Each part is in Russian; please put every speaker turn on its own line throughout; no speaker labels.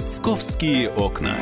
Московские окна.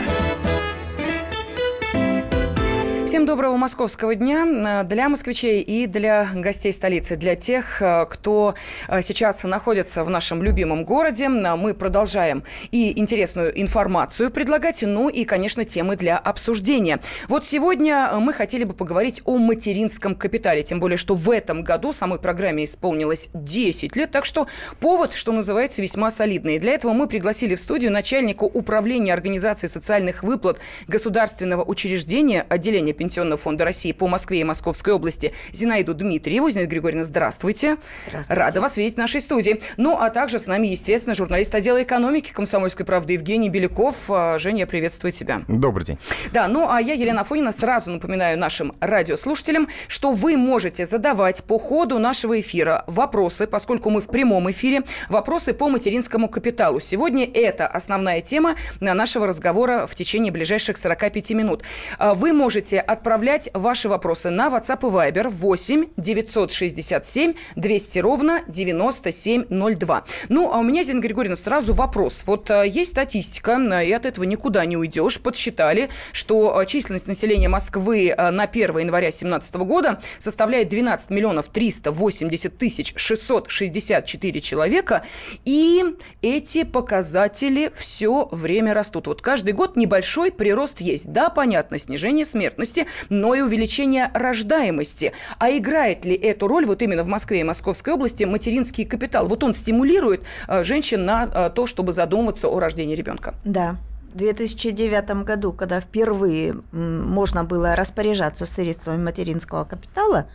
Всем доброго московского дня для москвичей и для гостей столицы, для тех, э, кто э, сейчас находится в нашем любимом городе. Мы продолжаем и интересную информацию предлагать, ну и, конечно, темы для обсуждения. Вот сегодня мы хотели бы поговорить о материнском капитале, тем более, что в этом году самой программе исполнилось 10 лет, так что повод, что называется, весьма солидный. И для этого мы пригласили в студию начальника управления организации социальных выплат государственного учреждения отделения Пенсионного фонда России по Москве и Московской области Зинаиду Дмитриеву. Зинаида Григорьевна, здравствуйте. Здравствуйте. Рада вас видеть в нашей студии. Ну, а также с нами, естественно, журналист отдела экономики «Комсомольской правды» Евгений Беляков. А, Женя, я приветствую тебя.
Добрый день.
Да, ну, а я, Елена Фонина, сразу напоминаю нашим радиослушателям, что вы можете задавать по ходу нашего эфира вопросы, поскольку мы в прямом эфире, вопросы по материнскому капиталу. Сегодня это основная тема нашего разговора в течение ближайших 45 минут. А, вы можете отправлять ваши вопросы на WhatsApp и Viber 8 967 200 ровно 9702. Ну, а у меня, Зина Григорьевна, сразу вопрос. Вот а, есть статистика, и от этого никуда не уйдешь. Подсчитали, что а, численность населения Москвы на 1 января 2017 года составляет 12 миллионов 380 тысяч 664 человека. И эти показатели все время растут. Вот каждый год небольшой прирост есть. Да, понятно, снижение смертности, смертности, но и увеличение рождаемости. А играет ли эту роль вот именно в Москве и Московской области материнский капитал? Вот он стимулирует э, женщин на э, то, чтобы задумываться о рождении ребенка.
Да, в 2009 году, когда впервые можно было распоряжаться средствами материнского капитала,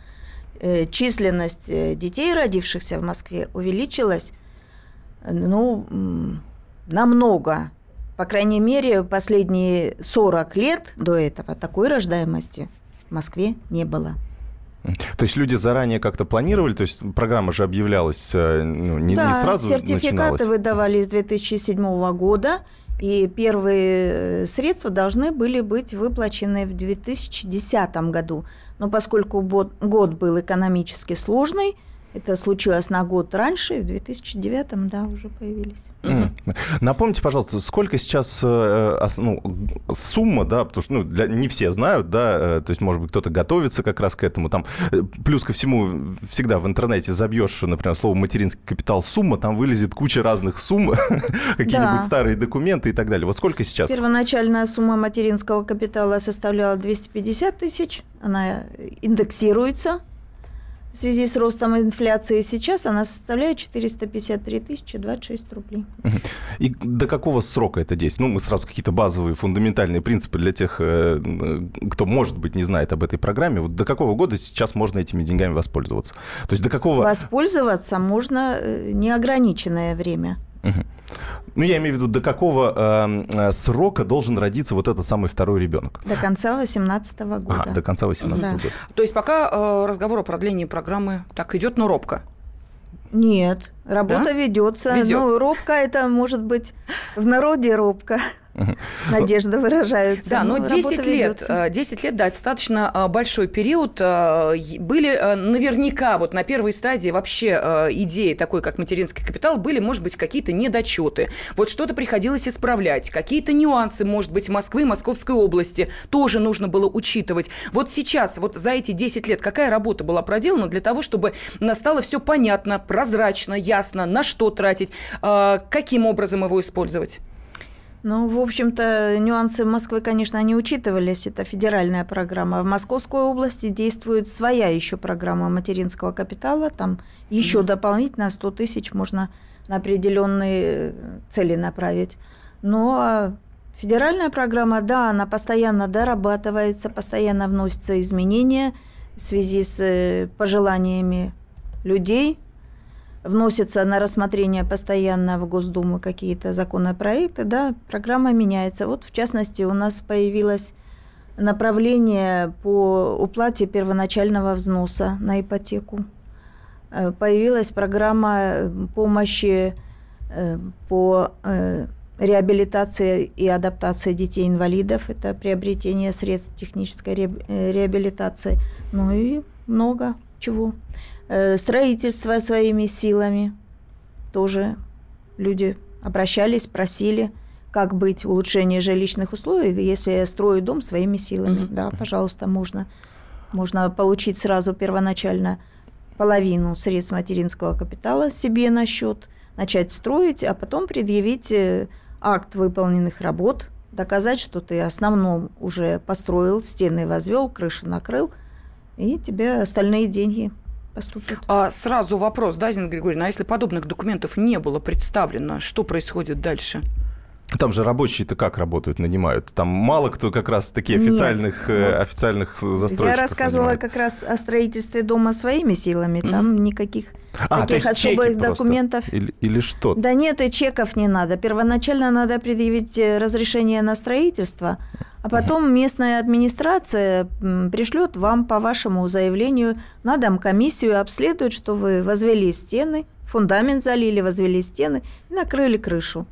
э, численность детей, родившихся в Москве, увеличилась ну, намного. По крайней мере, последние 40 лет до этого такой рождаемости в Москве не было.
То есть люди заранее как-то планировали, то есть программа же объявлялась э, ну, не,
да,
не сразу
сертификаты
начиналась.
выдавались с 2007 года, и первые э, средства должны были быть выплачены в 2010 году. Но поскольку год был экономически сложный, это случилось на год раньше, в 2009 да, уже появились.
Mm. Напомните, пожалуйста, сколько сейчас э, ну, сумма, да, потому что ну, для, не все знают, да, э, то есть, может быть, кто-то готовится как раз к этому. Там, э, плюс ко всему, всегда в интернете забьешь, например, слово материнский капитал сумма, там вылезет куча разных сумм, какие-нибудь старые документы и так далее. Вот сколько сейчас?
Первоначальная сумма материнского капитала составляла 250 тысяч, она индексируется в связи с ростом инфляции сейчас она составляет 453 тысячи 26 рублей.
И до какого срока это действует? Ну, мы сразу какие-то базовые, фундаментальные принципы для тех, э, кто, может быть, не знает об этой программе. Вот до какого года сейчас можно этими деньгами воспользоваться? То есть до какого...
Воспользоваться можно э, неограниченное время.
Угу. Ну, я имею в виду, до какого эм, э, срока должен родиться вот этот самый второй ребенок?
До конца 2018 года.
А, до конца 2018 да. года.
То есть пока э, разговор о продлении программы так идет, но робко.
Нет, работа да? ведется. ведется. Ну, робко это может быть в народе робко. Надежда выражаются.
Да, но, но 10 лет, 10 лет, да, достаточно а, большой период. А, были наверняка вот на первой стадии вообще идеи такой, как материнский капитал, были, может быть, какие-то недочеты. Вот что-то приходилось исправлять, какие-то нюансы, может быть, Москвы, Московской области тоже нужно было учитывать. Вот сейчас, вот за эти 10 лет, какая работа была проделана для того, чтобы стало все понятно, прозрачно, ясно, на что тратить, каким образом его использовать?
Ну, в общем-то, нюансы Москвы, конечно, не учитывались. Это федеральная программа. В Московской области действует своя еще программа материнского капитала. Там еще mm-hmm. дополнительно 100 тысяч можно на определенные цели направить. Но федеральная программа, да, она постоянно дорабатывается, постоянно вносятся изменения в связи с э, пожеланиями людей – вносятся на рассмотрение постоянно в Госдуму какие-то законопроекты, да, программа меняется. Вот, в частности, у нас появилось направление по уплате первоначального взноса на ипотеку. Э, появилась программа э, помощи э, по реабилитации и адаптации детей-инвалидов. Это приобретение средств технической реабилитации. Ну и много чего. Э, строительство своими силами. Тоже люди обращались, просили, как быть улучшение жилищных условий, если я строю дом своими силами. Mm-hmm. Да, пожалуйста, можно. Можно получить сразу первоначально половину средств материнского капитала себе на счет, начать строить, а потом предъявить э, акт выполненных работ, доказать, что ты основном уже построил, стены возвел, крышу накрыл, и тебе остальные деньги поступят.
А сразу вопрос, да, Зина Григорьевна, а если подобных документов не было представлено, что происходит дальше?
Там же рабочие-то как работают, нанимают? Там мало кто как раз такие официальных, э, официальных застройщиков
Я рассказывала
нанимает.
как раз о строительстве дома своими силами. Там mm-hmm. никаких а, таких особых документов.
Или, или что?
Да нет, и чеков не надо. Первоначально надо предъявить э, разрешение на строительство, а потом местная администрация пришлет вам по вашему заявлению на дом комиссию, обследует, что вы возвели стены, фундамент залили, возвели стены и накрыли крышу.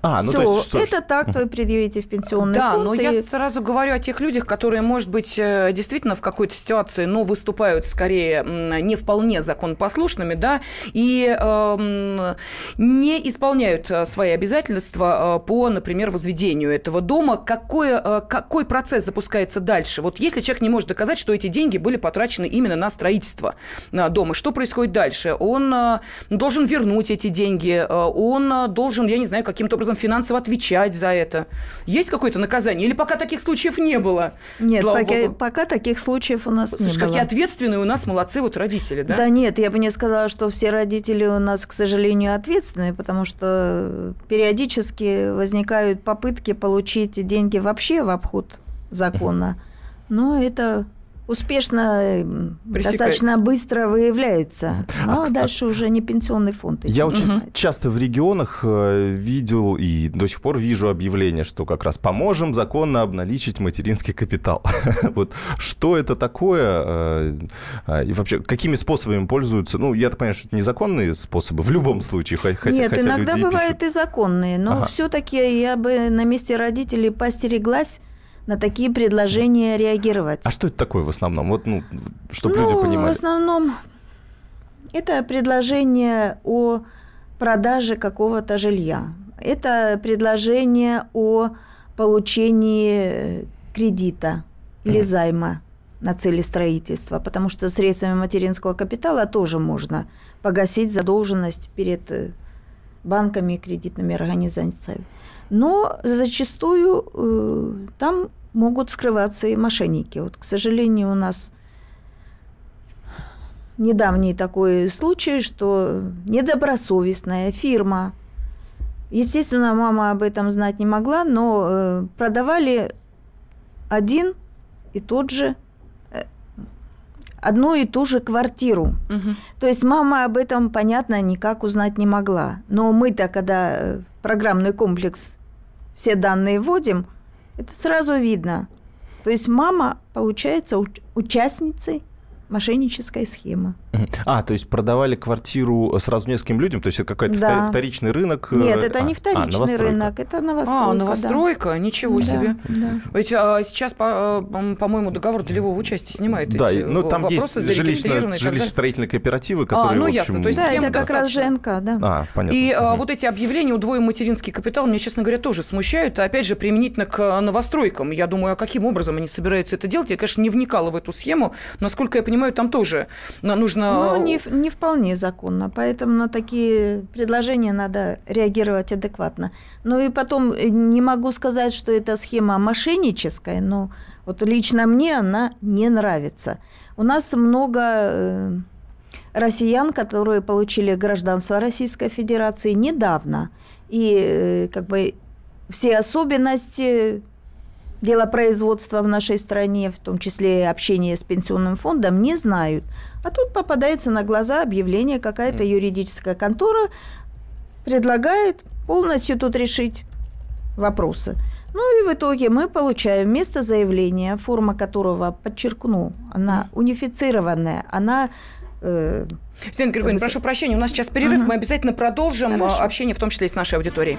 А, ну Все, то есть, что это так вы предъявите в пенсионный
да,
фонд.
Да, но и... я сразу говорю о тех людях, которые, может быть, э, действительно в какой-то ситуации, но выступают скорее не вполне законопослушными, да, и э, не исполняют э, свои обязательства э, по, например, возведению этого дома. Какой, какой процесс запускается дальше? Вот если человек не может доказать, что эти деньги были потрачены именно на строительство дома, что происходит дальше? Он должен вернуть эти деньги, он должен, я не знаю, каким-то каким-то образом финансово отвечать за это? Есть какое-то наказание? Или пока таких случаев не было?
Нет, пока, пока таких случаев у нас Слушай, не
какие было. какие ответственные у нас молодцы вот родители, да?
Да нет, я бы не сказала, что все родители у нас, к сожалению, ответственные, потому что периодически возникают попытки получить деньги вообще в обход закона. Но это успешно, достаточно быстро выявляется. Но а, дальше а... уже не пенсионный фонд.
Я очень угу. часто в регионах э, видел и до сих пор вижу объявление, что как раз поможем законно обналичить материнский капитал. вот что это такое? Э, э, и вообще, какими способами пользуются? Ну, я так понимаю, что это незаконные способы в любом случае.
Хотя, Нет, хотя иногда бывают пишут... и законные, но ага. все-таки я бы на месте родителей постереглась на такие предложения реагировать.
А что это такое в основном? Вот, ну, чтобы ну, люди понимали.
В основном это предложение о продаже какого-то жилья. Это предложение о получении кредита или mm. займа на цели строительства, потому что средствами материнского капитала тоже можно погасить задолженность перед э, банками и кредитными организациями. Но зачастую э, там могут скрываться и мошенники. Вот, к сожалению, у нас недавний такой случай, что недобросовестная фирма, естественно, мама об этом знать не могла, но э, продавали один и тот же э, одну и ту же квартиру. Угу. То есть мама об этом, понятно, никак узнать не могла. Но мы-то, когда э, программный комплекс все данные вводим, это сразу видно. То есть мама получается участницей мошеннической схемы.
А, то есть продавали квартиру сразу нескольким людям, то есть это какой-то да. вторичный рынок?
Э, Нет, это а, не вторичный а, рынок, это новостройка.
А, новостройка, да. ничего да, себе. Да. Ведь а, сейчас, по, по-моему, договор долевого участия снимает да, эти ну, там вопросы есть
жилищно, жилищно-строительные кооперативы, которые,
а, ну, ясно,
общем...
то есть
да, это как раз ЖНК, да.
А, понятно. И а, вот эти объявления «удвоим материнский капитал» меня, честно говоря, тоже смущают, а, опять же, применительно к новостройкам. Я думаю, а каким образом они собираются это делать? Я, конечно, не вникала в эту схему, насколько я понимаю, там тоже нужно...
Ну, не, не вполне законно, поэтому на такие предложения надо реагировать адекватно. Ну и потом э, не могу сказать, что эта схема мошенническая, но вот лично мне она не нравится. У нас много э, россиян, которые получили гражданство Российской Федерации недавно, и э, как бы все особенности делопроизводства в нашей стране, в том числе общение с пенсионным фондом, не знают. А тут попадается на глаза объявление, какая-то юридическая контора предлагает полностью тут решить вопросы. Ну и в итоге мы получаем вместо заявления, форма которого, подчеркну, она унифицированная, она
э, Светлана Григорьевна, прошу прощения, у нас сейчас перерыв, угу. мы обязательно продолжим Хорошо. общение, в том числе и с нашей аудиторией.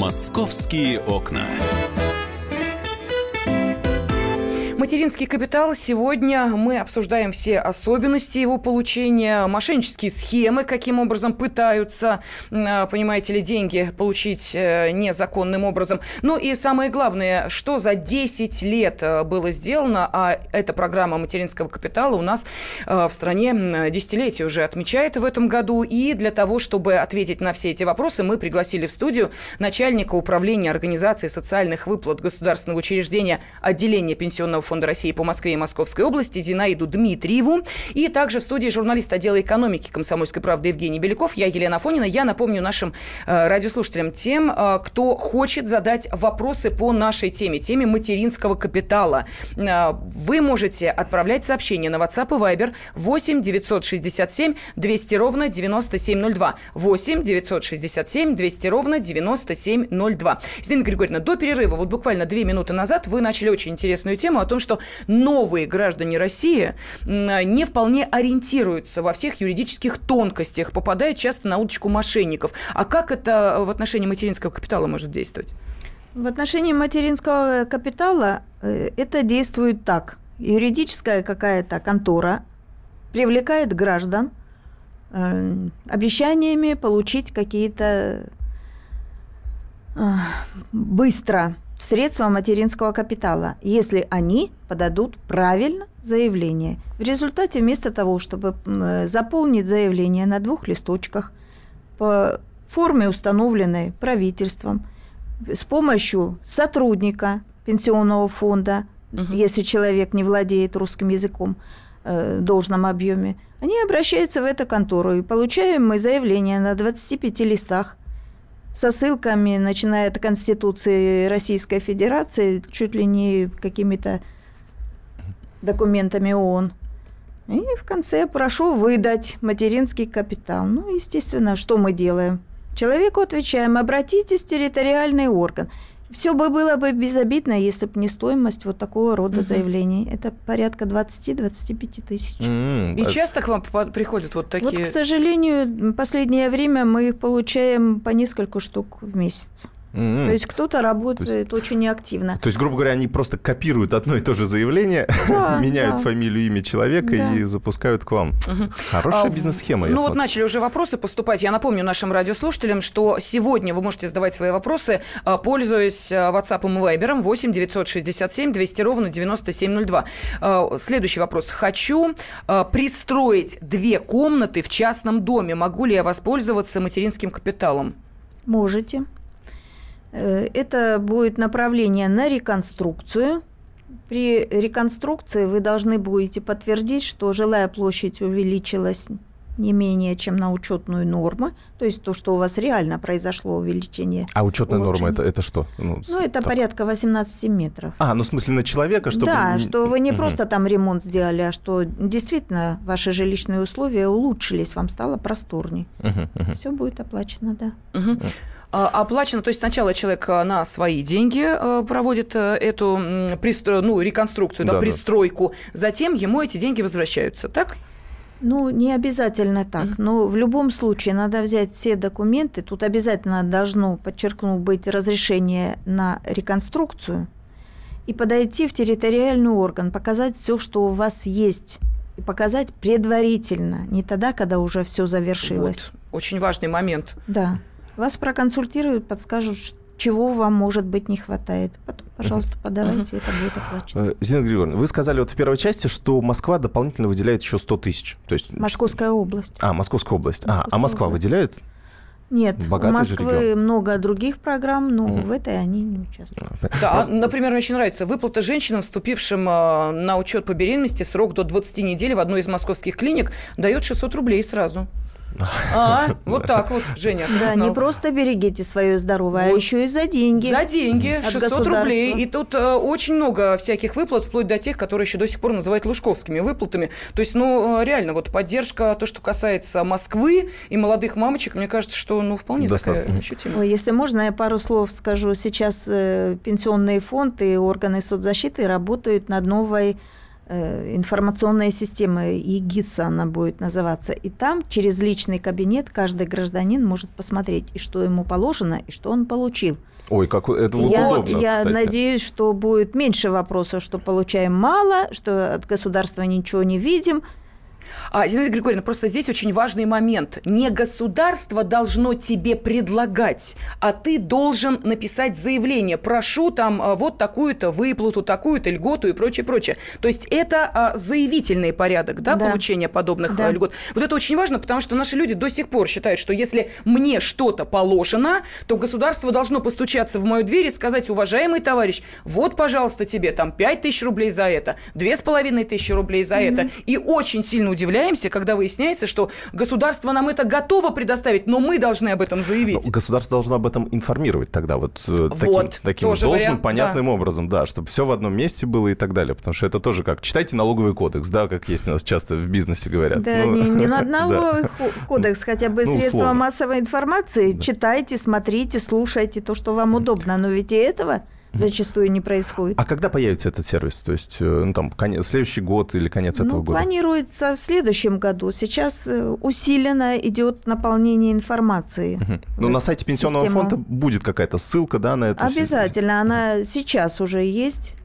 Московские окна.
Материнский капитал. Сегодня мы обсуждаем все особенности его получения, мошеннические схемы, каким образом пытаются, э, понимаете ли, деньги получить э, незаконным образом. Ну и самое главное, что за 10 лет э, было сделано, а эта программа материнского капитала у нас в стране десятилетие уже отмечает в этом году. И для того, чтобы ответить на все эти вопросы, мы пригласили в студию начальника управления организации социальных выплат государственного учреждения отделения пенсионного фонда России по Москве и Московской области Зинаиду Дмитриеву. И также в студии журналист отдела экономики комсомольской правды Евгений Беляков. Я Елена Фонина. Я напомню нашим э, радиослушателям, тем, э, кто хочет задать вопросы по нашей теме, теме материнского капитала. Э, вы можете отправлять сообщения на WhatsApp и Viber 8 967 200 ровно 9702. 8 967 200 ровно 9702. Зина Григорьевна, до перерыва, вот буквально две минуты назад, вы начали очень интересную тему о том, что новые граждане России не вполне ориентируются во всех юридических тонкостях, попадают часто на удочку мошенников. А как это в отношении материнского капитала может действовать?
В отношении материнского капитала э, это действует так. Юридическая какая-то контора привлекает граждан э, обещаниями получить какие-то э, средства материнского капитала, если они подадут правильно заявление. В результате вместо того, чтобы заполнить заявление на двух листочках по форме, установленной правительством, с помощью сотрудника пенсионного фонда, угу. если человек не владеет русским языком э, в должном объеме, они обращаются в эту контору и получаем мы заявление на 25 листах со ссылками, начиная от Конституции Российской Федерации, чуть ли не какими-то документами ООН. И в конце прошу выдать материнский капитал. Ну, естественно, что мы делаем? Человеку отвечаем, обратитесь в территориальный орган. Все бы было бы безобидно, если бы не стоимость вот такого рода угу. заявлений. Это порядка 20-25 тысяч.
Mm-hmm. И часто к вам приходят вот такие?
Вот, к сожалению, последнее время мы их получаем по несколько штук в месяц. Mm-hmm. То есть кто-то работает есть, очень неактивно.
То есть, грубо говоря, они просто копируют одно и то же заявление, да, меняют да. фамилию, имя человека да. и запускают к вам. Угу. Хорошая а, бизнес-схема.
Ну вот начали уже вопросы поступать. Я напомню нашим радиослушателям, что сегодня вы можете задавать свои вопросы, а, пользуясь а, WhatsApp и Viber 8 967 200 ровно 9702. А, следующий вопрос. Хочу пристроить две комнаты в частном доме. Могу ли я воспользоваться материнским капиталом?
Можете. Э, это будет направление на реконструкцию. При реконструкции вы должны будете подтвердить, что жилая площадь увеличилась не менее чем на учетную норму, то есть то, что у вас реально произошло увеличение.
А учетная норма это, это что?
Ну, ну это так. порядка 18 метров.
А, ну в смысле на человека, чтобы...
Да, что вы не просто там ремонт сделали, а что действительно ваши жилищные условия улучшились, вам стало просторней. Все будет оплачено, да.
А, оплачено, то есть сначала человек а, на свои деньги а, проводит э, эту ну, реконструкцию, да, да, пристройку, да. затем ему эти деньги возвращаются, так?
Ну, не обязательно так, mm-hmm. но в любом случае надо взять все документы. Тут обязательно должно, подчеркну, быть разрешение на реконструкцию и подойти в территориальный орган, показать все, что у вас есть, и показать предварительно, не тогда, когда уже все завершилось.
Вот. Очень важный момент.
Да. Вас проконсультируют, подскажут, чего вам, может быть, не хватает. Потом, пожалуйста, подавайте, это будет оплачено.
Э, Зина Григорьевна, вы сказали вот в первой части, что Москва дополнительно выделяет еще 100 тысяч. То есть...
Московская область.
А, Московская область. Московская а, а Москва область. выделяет?
Нет, Богатый у Москвы много других программ, но угу. в этой они не участвуют.
Да, Просто... например, мне очень нравится выплата женщинам, вступившим э, на учет по беременности, срок до 20 недель в одной из московских клиник, дает 600 рублей сразу. А, вот так вот, Женя.
Да, не просто берегите свое здоровье, а еще и за деньги.
За деньги, 600 рублей. И тут э, очень много всяких выплат, вплоть до тех, которые еще до сих пор называют лужковскими выплатами. То есть, ну, э, реально, вот поддержка, то, что касается Москвы и молодых мамочек, мне кажется, что, ну, вполне Достаточно. такая ощутимая.
Ой, если можно, я пару слов скажу. Сейчас э, пенсионные фонды и органы соцзащиты работают над новой информационная система ЕГИСа она будет называться. И там через личный кабинет каждый гражданин может посмотреть, и что ему положено, и что он получил.
Ой, как это вот я, удобно,
Я
кстати.
надеюсь, что будет меньше вопросов, что получаем мало, что от государства ничего не видим –
а, Зинаида Григорьевна, просто здесь очень важный момент. Не государство должно тебе предлагать, а ты должен написать заявление. Прошу там а, вот такую-то выплату, такую-то льготу и прочее, прочее. То есть это а, заявительный порядок, да, да. получения подобных да. льгот. Вот это очень важно, потому что наши люди до сих пор считают, что если мне что-то положено, то государство должно постучаться в мою дверь и сказать, уважаемый товарищ, вот, пожалуйста, тебе там 5 тысяч рублей за это, две с половиной тысячи рублей за mm-hmm. это. И очень сильно удивляемся, когда выясняется, что государство нам это готово предоставить, но мы должны об этом заявить.
Но государство должно об этом информировать тогда вот, э, вот таким, таким должным, вариант, понятным да. образом, да, чтобы все в одном месте было и так далее, потому что это тоже как читайте налоговый кодекс, да, как есть у нас часто в бизнесе говорят.
Да, ну, не, не надо налоговый да. кодекс, хотя бы ну, средства условно. массовой информации, да. читайте, смотрите, слушайте то, что вам удобно, но ведь и этого зачастую не происходит.
А когда появится этот сервис? То есть, э, ну, там, конец, следующий год или конец ну, этого года?
Планируется в следующем году. Сейчас э, усиленно идет наполнение информации. Угу.
Ну, на сайте Пенсионного систему. фонда будет какая-то ссылка, да, на эту
Обязательно. Она сейчас уже есть.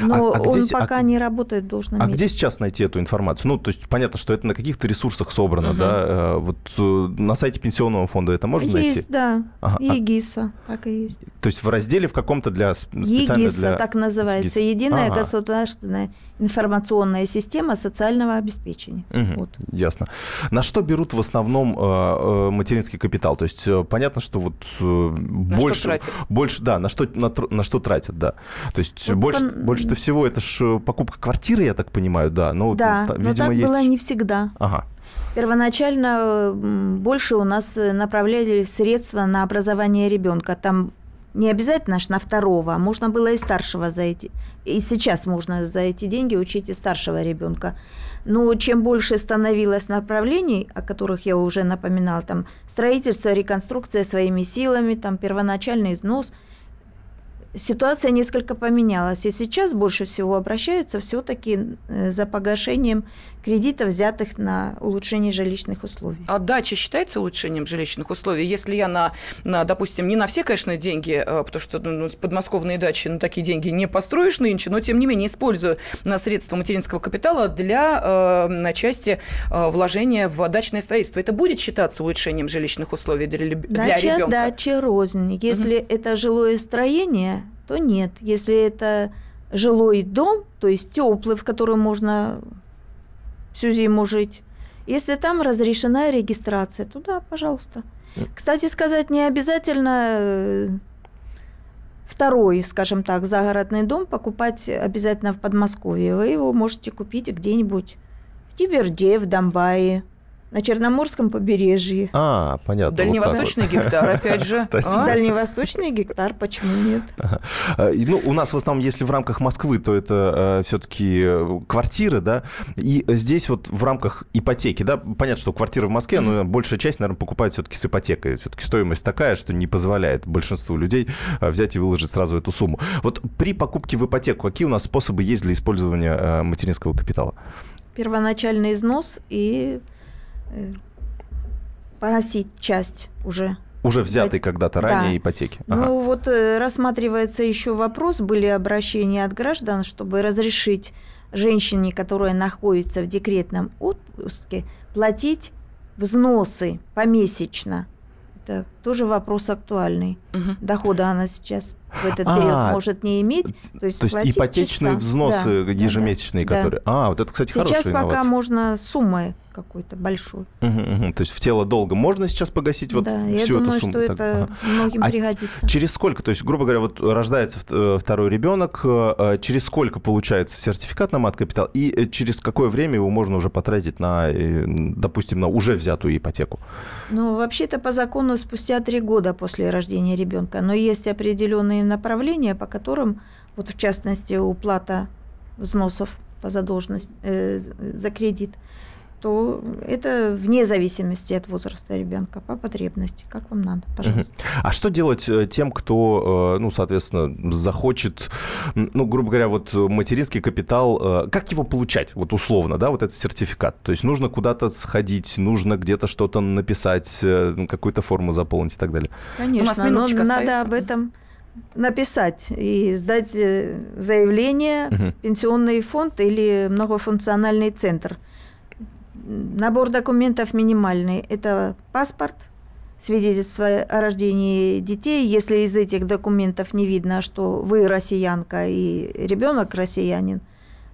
Но а, а он где, пока а, не работает в должном
А
мере.
где сейчас найти эту информацию? Ну, то есть понятно, что это на каких-то ресурсах собрано, угу. да? Э, вот э, на сайте пенсионного фонда это можно
есть,
найти?
Есть, да. Ага. ЕГИСа, так и есть.
То есть в разделе в каком-то для специально
ЕГИСа,
для...
так называется. ЕГИС. Единая ага. государственная информационная система социального обеспечения.
Угу. Вот. Ясно. На что берут в основном э, материнский капитал? То есть понятно, что вот на больше, что тратят? больше, да, на что на, на что тратят, да. То есть вот больше, по... больше всего это же покупка квартиры, я так понимаю, да.
Но, да, видимо, но так есть... было не всегда.
Ага.
Первоначально больше у нас направляли средства на образование ребенка. Там не обязательно аж на второго, а можно было и старшего за эти. И сейчас можно за эти деньги учить и старшего ребенка. Но чем больше становилось направлений, о которых я уже напоминала, там строительство, реконструкция своими силами, там первоначальный износ – ситуация несколько поменялась. И сейчас больше всего обращаются все-таки э, за погашением кредитов, взятых на улучшение жилищных условий.
А дача считается улучшением жилищных условий? Если я на, на допустим, не на все, конечно, деньги, э, потому что ну, подмосковные дачи на такие деньги не построишь нынче, но тем не менее использую на средства материнского капитала для э, на части э, вложения в дачное строительство. Это будет считаться улучшением жилищных условий для, для
Дача,
ребенка?
Дача рознь. Если угу. это жилое строение, то нет. Если это жилой дом, то есть теплый, в котором можно всю зиму жить, если там разрешена регистрация, то да, пожалуйста. Кстати сказать, не обязательно э, второй, скажем так, загородный дом покупать обязательно в Подмосковье. Вы его можете купить где-нибудь в Тиберде, в Донбайе на Черноморском побережье.
А, понятно.
Дальневосточный вот гектар, опять же.
Кстати. А? Дальневосточный гектар, почему нет?
А, ну, у нас в основном, если в рамках Москвы, то это э, все-таки э, квартиры, да, и здесь вот в рамках ипотеки, да, понятно, что квартиры в Москве, но большая часть, наверное, покупает все-таки с ипотекой. Все-таки стоимость такая, что не позволяет большинству людей э, взять и выложить сразу эту сумму. Вот при покупке в ипотеку какие у нас способы есть для использования материнского капитала?
Первоначальный износ и Э, погасить часть уже
уже взятый когда-то ранее да. ипотеки.
Ага. Ну вот э, рассматривается еще вопрос, были обращения от граждан, чтобы разрешить женщине, которая находится в декретном отпуске, платить взносы помесячно. Это тоже вопрос актуальный. Угу. Дохода она сейчас в этот период а, может не иметь.
То есть, то есть ипотечные чисто. взносы да, ежемесячные, да, которые... Да. А, вот это, кстати,
сейчас
хорошая
Сейчас пока можно суммой какой-то большой.
Угу, угу. То есть в тело долга можно сейчас погасить вот
да,
всю
я думаю,
эту
сумму? что так. это многим а пригодится.
Через сколько? То есть, грубо говоря, вот рождается э, второй ребенок, э, через сколько получается сертификат на мат-капитал, и э, через какое время его можно уже потратить на, допустим, на уже взятую ипотеку?
Ну, вообще-то по закону спустя три года после рождения ребенка, но есть определенные направления, по которым, вот в частности, уплата взносов по задолженности э, за кредит – то это вне зависимости от возраста ребенка, по потребности, как вам надо, пожалуйста.
А что делать э, тем, кто, э, ну, соответственно, захочет, ну, грубо говоря, вот материнский капитал, э, как его получать, вот условно, да, вот этот сертификат? То есть нужно куда-то сходить, нужно где-то что-то написать, какую-то форму заполнить и так далее?
Конечно, но надо об этом написать и сдать заявление угу. пенсионный фонд или многофункциональный центр – Набор документов минимальный. Это паспорт, свидетельство о рождении детей. Если из этих документов не видно, что вы россиянка и ребенок россиянин,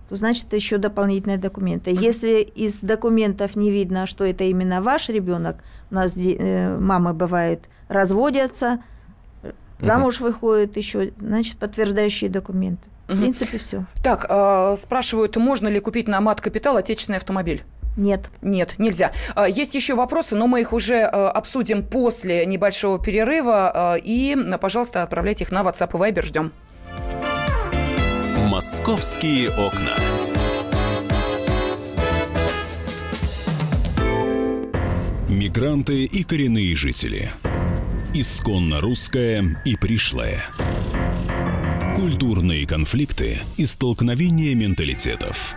то значит еще дополнительные документы. Если из документов не видно, что это именно ваш ребенок, у нас э, мамы бывает разводятся, замуж выходят еще, значит подтверждающие документы. В принципе, все.
Так, э, спрашивают, можно ли купить на мат капитал отечественный автомобиль?
Нет.
Нет, нельзя. А, есть еще вопросы, но мы их уже а, обсудим после небольшого перерыва. А, и, пожалуйста, отправляйте их на WhatsApp и Viber. Ждем.
Московские окна. Мигранты и коренные жители. Исконно русская и пришлая. Культурные конфликты и столкновения менталитетов.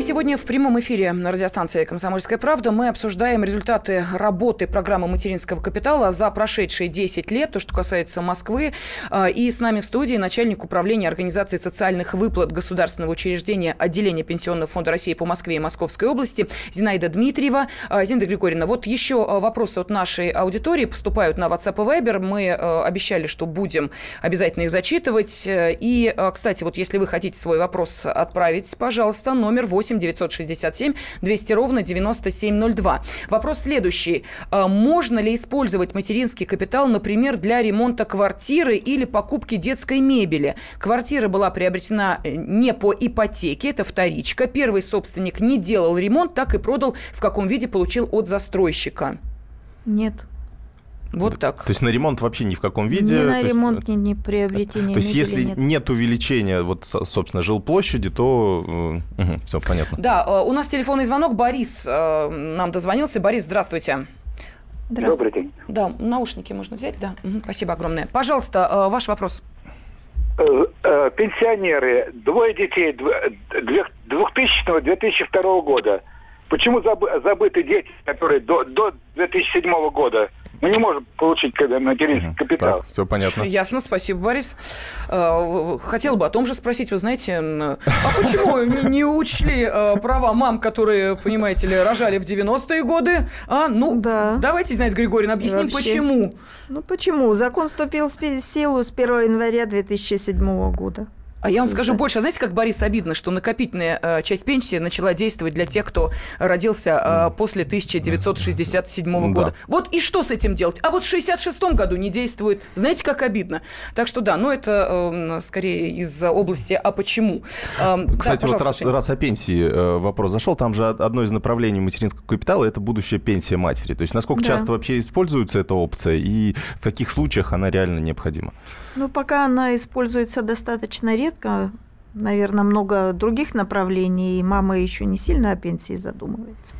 И сегодня в прямом эфире на радиостанции «Комсомольская правда» мы обсуждаем результаты работы программы материнского капитала за прошедшие 10 лет, то, что касается Москвы. А, и с нами в студии начальник управления организации социальных выплат государственного учреждения отделения Пенсионного фонда России по Москве и Московской области Зинаида Дмитриева. А, Зинаида Григорьевна, вот еще а, вопросы от нашей аудитории поступают на WhatsApp и Viber. Мы обещали, что будем обязательно их зачитывать. И, кстати, вот если вы хотите свой вопрос отправить, пожалуйста, номер 8 8 967 200 ровно 9702. Вопрос следующий. А, можно ли использовать материнский капитал, например, для ремонта квартиры или покупки детской мебели? Квартира была приобретена э, не по ипотеке, это вторичка. Первый собственник не делал ремонт, так и продал, в каком виде получил от застройщика.
Нет.
Вот так.
То есть на ремонт вообще ни в каком виде? Ни
на ремонт,
есть,
ни, ни приобретение.
То есть если нет. нет увеличения, вот, собственно, жилплощади, то... Угу, все понятно.
Да, э, у нас телефонный звонок. Борис э, нам дозвонился. Борис, здравствуйте.
Здравствуйте. Добрый день.
Да, наушники можно взять, да. Угу, спасибо огромное. Пожалуйста, э, ваш вопрос.
Пенсионеры, двое детей 2000-2002 года. Почему забыты дети, которые до, до 2007 года? Мы не можем получить когда материнский капитал.
Так, все понятно.
Ясно, спасибо, Борис. Э, хотел бы о том же спросить, вы знаете, а почему не учли э, права мам, которые, понимаете ли, рожали в 90-е годы? А, ну, да. давайте, знает Григорий, объясним, Вообще. почему.
Ну, почему? Закон вступил в силу с 1 января 2007 года.
А я вам скажу больше. А знаете, как Борис обидно, что накопительная э, часть пенсии начала действовать для тех, кто родился э, после 1967 года. Да. Вот и что с этим делать? А вот в 66 году не действует. Знаете, как обидно. Так что да, но это э, скорее из области «а почему?».
Э, Кстати, да, вот раз, раз о пенсии э, вопрос зашел, там же одно из направлений материнского капитала – это будущая пенсия матери. То есть насколько да. часто вообще используется эта опция и в каких случаях она реально необходима?
Ну, пока она используется достаточно редко, наверное, много других направлений, и мама еще не сильно о пенсии задумывается.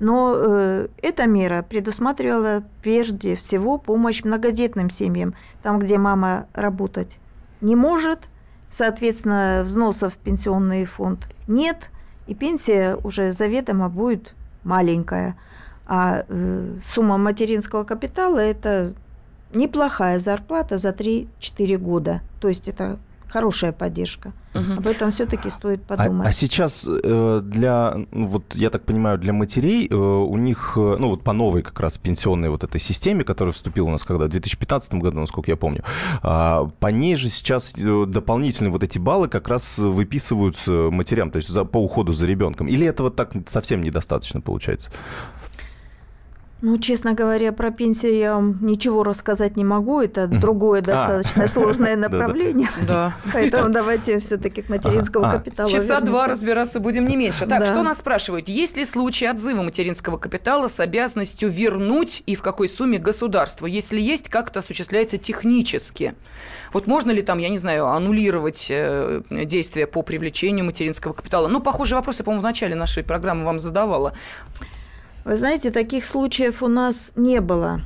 Но э, эта мера предусматривала прежде всего помощь многодетным семьям, там, где мама работать не может, соответственно, взносов в пенсионный фонд нет, и пенсия уже заведомо будет маленькая. А э, сумма материнского капитала – это неплохая зарплата за 3-4 года. То есть это хорошая поддержка. Угу. Об этом все-таки стоит а, подумать.
А, а сейчас э, для, ну, вот я так понимаю, для матерей э, у них, э, ну вот по новой как раз пенсионной вот этой системе, которая вступила у нас когда в 2015 году, насколько я помню, э, по ней же сейчас дополнительные вот эти баллы как раз выписываются матерям, то есть за, по уходу за ребенком. Или этого так совсем недостаточно получается?
Ну, честно говоря, про пенсию я вам ничего рассказать не могу. Это другое а. достаточно сложное направление. Да. Поэтому давайте все-таки к материнскому а. капиталу
Часа два разбираться будем не меньше. Так, что нас спрашивают? Есть ли случаи отзыва материнского капитала с обязанностью вернуть и в какой сумме государству? Если есть, как это осуществляется технически? Вот можно ли там, я не знаю, аннулировать э, действия по привлечению материнского капитала? Ну, похожий вопрос я, по-моему, в начале нашей программы вам задавала.
Вы знаете, таких случаев у нас не было.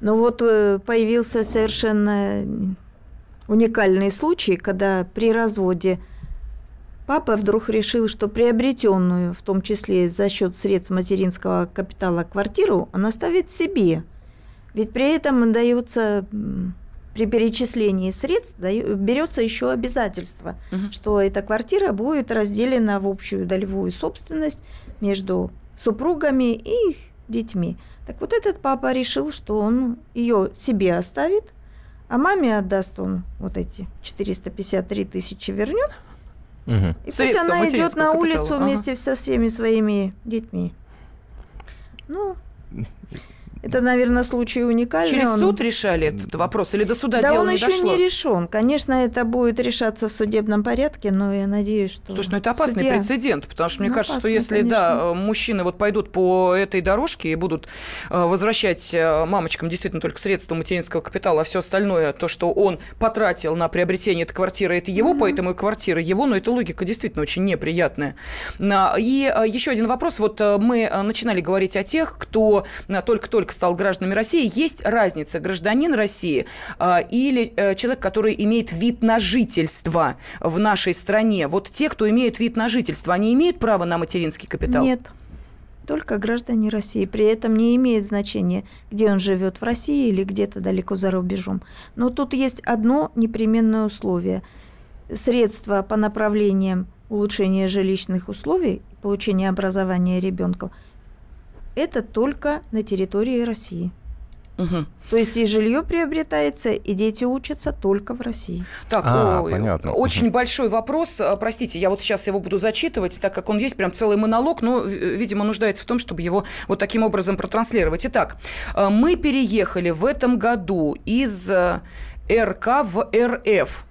Но вот э, появился совершенно уникальный случай, когда при разводе папа вдруг решил, что приобретенную, в том числе за счет средств материнского капитала, квартиру он оставит себе. Ведь при этом дается при перечислении средств берется еще обязательство, угу. что эта квартира будет разделена в общую долевую собственность между супругами и их детьми. Так вот этот папа решил, что он ее себе оставит, а маме отдаст он вот эти 453 тысячи вернет. Угу. И Средства пусть она идет на улицу ага. вместе со всеми своими детьми. Ну, это, наверное, случай уникальный.
Через он... суд решали этот вопрос или до суда да дело
он
не
еще
дошло?
не решен. Конечно, это будет решаться в судебном порядке, но я надеюсь, что...
Слушай, ну это опасный судья... прецедент, потому что мне ну, кажется, опасный, что если да, мужчины вот пойдут по этой дорожке и будут э, возвращать э, мамочкам действительно только средства материнского капитала, а все остальное, то, что он потратил на приобретение этой квартиры, это его, mm-hmm. поэтому и квартира его, но эта логика действительно очень неприятная. И э, еще один вопрос. Вот мы начинали говорить о тех, кто только-только стал гражданами России, есть разница гражданин России э, или э, человек, который имеет вид на жительство в нашей стране. Вот те, кто имеет вид на жительство, они имеют право на материнский капитал?
Нет. Только граждане России. При этом не имеет значения, где он живет в России или где-то далеко за рубежом. Но тут есть одно непременное условие. Средства по направлениям улучшения жилищных условий, получения образования ребенка – это только на территории России. Угу. То есть и жилье приобретается, и дети учатся только в России.
Так, а, ой, понятно. очень угу. большой вопрос. А, простите, я вот сейчас его буду зачитывать, так как он есть прям целый монолог, но, видимо, нуждается в том, чтобы его вот таким образом протранслировать. Итак, а, мы переехали в этом году из э, РК в РФ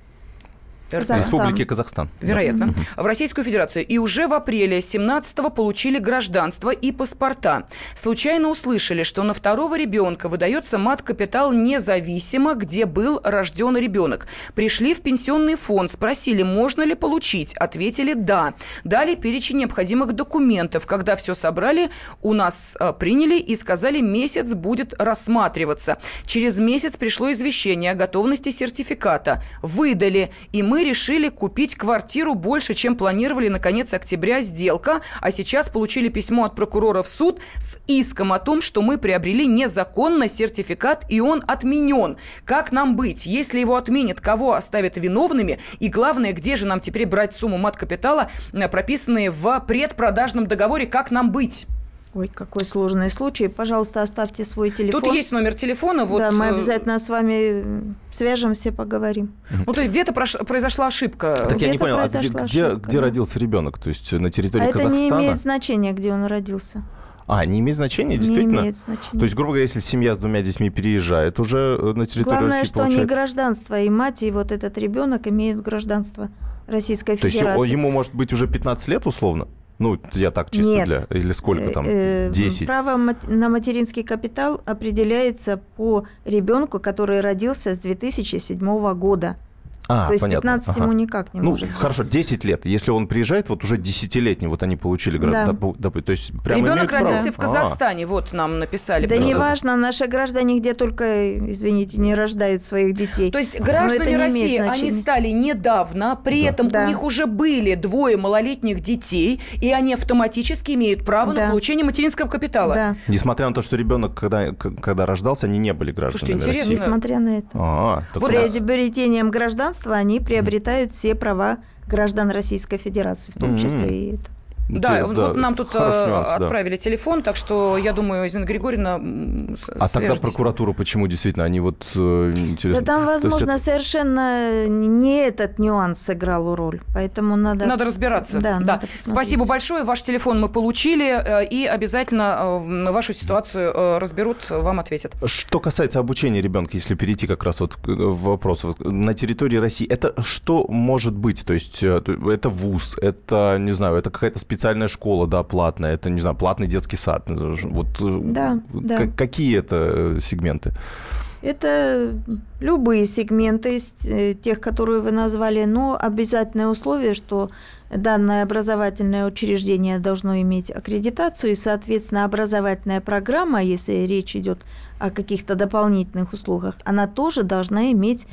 Казахстан. Республики Казахстан.
Вероятно. Да. В Российскую Федерацию. И уже в апреле 17-го получили гражданство и паспорта. Случайно услышали, что на второго ребенка выдается мат-капитал независимо, где был рожден ребенок. Пришли в пенсионный фонд, спросили, можно ли получить. Ответили «да». Дали перечень необходимых документов. Когда все собрали, у нас э, приняли и сказали, месяц будет рассматриваться. Через месяц пришло извещение о готовности сертификата. Выдали. И мы решили купить квартиру больше, чем планировали на конец октября сделка, а сейчас получили письмо от прокурора в суд с иском о том, что мы приобрели незаконно сертификат, и он отменен. Как нам быть? Если его отменят, кого оставят виновными? И главное, где же нам теперь брать сумму мат-капитала, э, прописанные в предпродажном договоре? Как нам быть?
Ой, какой сложный случай. Пожалуйста, оставьте свой телефон.
Тут есть номер телефона. Вот...
Да, мы э, обязательно с вами свяжемся, поговорим.
Ну, то есть где-то прош... произошла ошибка.
Так я не понял, а где, где, где родился ребенок? То есть на территории а Казахстана?
это не имеет значения, где он родился.
А, не имеет значения, действительно?
Не имеет значения.
То есть, грубо говоря, если семья с двумя детьми переезжает уже э, на территорию
Главное,
России,
что получает... они гражданство, и мать, и вот этот ребенок имеют гражданство Российской Федерации.
То есть ему может быть уже 15 лет условно? Ну, я так чисто
Нет.
для... Или сколько там? 10?
Э, право на материнский капитал определяется по ребенку, который родился с 2007 года.
А,
То есть
понятно.
15
Ага.
ему никак не
Ну,
может.
хорошо, 10 лет. Если он приезжает, вот уже десятилетний, вот они получили
Да.
гражданство. То есть прямо
Ребенок
имеют право.
родился в
А,
Казахстане, вот нам написали.
Да неважно, наши граждане где только, извините, не рождают своих детей.
То есть граждане России, они стали недавно, при этом
Да.
у них уже были двое малолетних детей, и они автоматически имеют право на
Да.
получение материнского капитала.
Да,
Несмотря на то, что ребенок, когда, когда рождался, они не были гражданами
Слушайте, интересно.
России.
несмотря на это.
А, у
да.
нас-
Приобретением гражданства они приобретают все права граждан Российской Федерации, в том числе и это.
Да,
Те-
вот нам тут э,
нюанс, да.
отправили телефон, так что я думаю, Зина Григорьевна
А тогда прокуратура почему действительно они вот э, интересно?
Да там, возможно,
это-
совершенно не этот нюанс сыграл роль, поэтому надо...
Надо разбираться.
Да, надо посмотреть.
Спасибо большое. Ваш телефон мы получили, э, и обязательно вашу ситуацию разберут, вам ответят.
Что касается обучения ребенка, если перейти как раз вот к вопросу, на территории России, это что может быть? То есть то- это вуз, это, не знаю, это какая-то специальная школа, да, платная, это, не знаю, платный детский сад. Вот э,
Да, да.
какие это э, сегменты?
Это любые сегменты из э, тех, которые вы назвали, но обязательное условие, что данное образовательное учреждение должно иметь аккредитацию, и, соответственно, образовательная программа, если речь идет о каких-то дополнительных услугах, она тоже должна иметь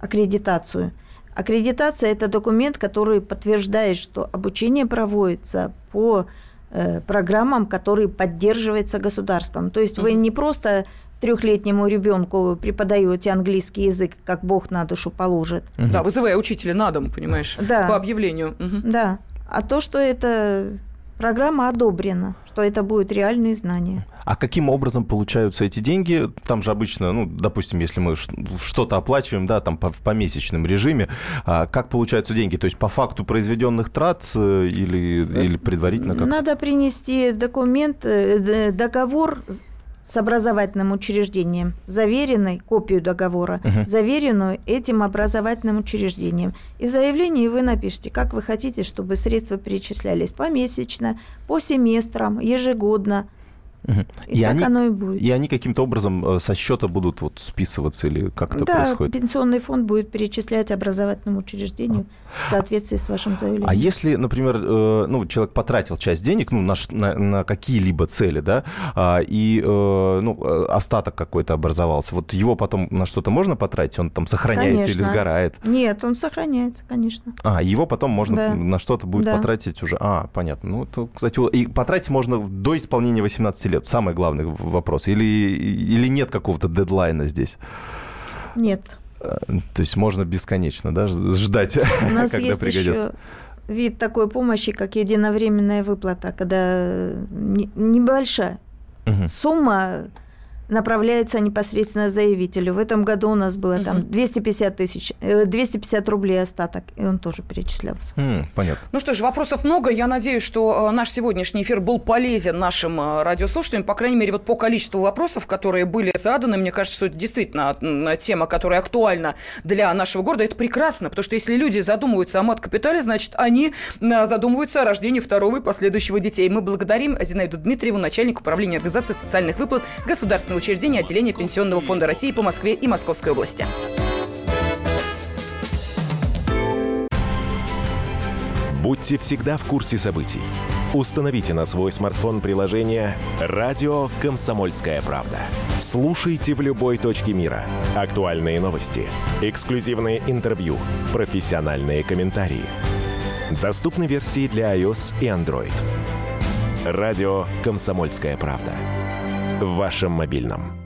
аккредитацию. Аккредитация – это документ, который подтверждает, что обучение проводится по э, программам, которые поддерживаются государством. То есть вы не просто трехлетнему ребенку преподаете английский язык, как Бог на душу положит.
Да, вызывая учителя на дом, понимаешь,
Да.
по объявлению.
Да. А то, что эта программа одобрена, что это будут реальные знания.
А каким образом получаются эти деньги? Там же обычно, ну, допустим, если мы что-то оплачиваем, да, там по, в помесячном режиме, а как получаются деньги? То есть по факту произведенных трат э, или, или предварительно как?
Надо принести документ, э, договор с- образовательным учреждением, заверенный, копию договора,
Мгм.
заверенную этим образовательным учреждением. И в заявлении вы напишите, как вы хотите, чтобы средства перечислялись помесячно, по семестрам, ежегодно.
Мгм.
И,
И
так
они-
оно и будет.
И они каким-то образом э, со счета будут вот списываться или как это
да,
происходит?
пенсионный фонд будет перечислять образовательному учреждению в соответствии с вашим заявлением.
А если, например, э, ну, человек потратил часть денег ну, на, на- на какие-либо цели, да, а, и э, ну, остаток какой-то образовался, вот его потом на что-то можно потратить? Он там сохраняется или
Конечно.
сгорает?
Нет, он сохраняется, конечно.
А, его потом можно
Да.
на что-то будет
Да.
потратить уже. А, понятно. Ну, это, кстати, и потратить можно до исполнения 18 лет. Самый главный вопрос. Или, или нет какого-то дедлайна здесь?
Нет.
Э, То есть можно бесконечно, да, ждать,
У нас
когда
есть
пригодится.
еще вид такой помощи, как единовременная выплата, когда э, не- небольшая
Мгм.
сумма направляется непосредственно заявителю. В этом году у нас было там
Мгм.
250 тысяч, э, 250 рублей остаток, и он тоже перечислялся.
М, понятно.
Ну что ж, вопросов много. Я надеюсь, что э, наш сегодняшний эфир был полезен нашим э, радиослушателям. По крайней мере, вот по количеству вопросов, которые были заданы, мне кажется, что это действительно тема, которая актуальна для нашего города. Это прекрасно, потому что если люди задумываются о мат-капитале, значит, они э, задумываются о рождении второго и последующего детей. Мы благодарим Зинаиду Дмитриеву, начальник управления организации социальных выплат Государственного учреждения отделения Пенсионного фонда России по Москве и Московской области.
Будьте всегда в курсе событий. Установите на свой смартфон приложение «Радио Комсомольская правда». Слушайте в любой точке мира. Актуальные новости, эксклюзивные интервью, профессиональные комментарии. Доступны версии для iOS и Android. «Радио Комсомольская правда». В вашем мобильном.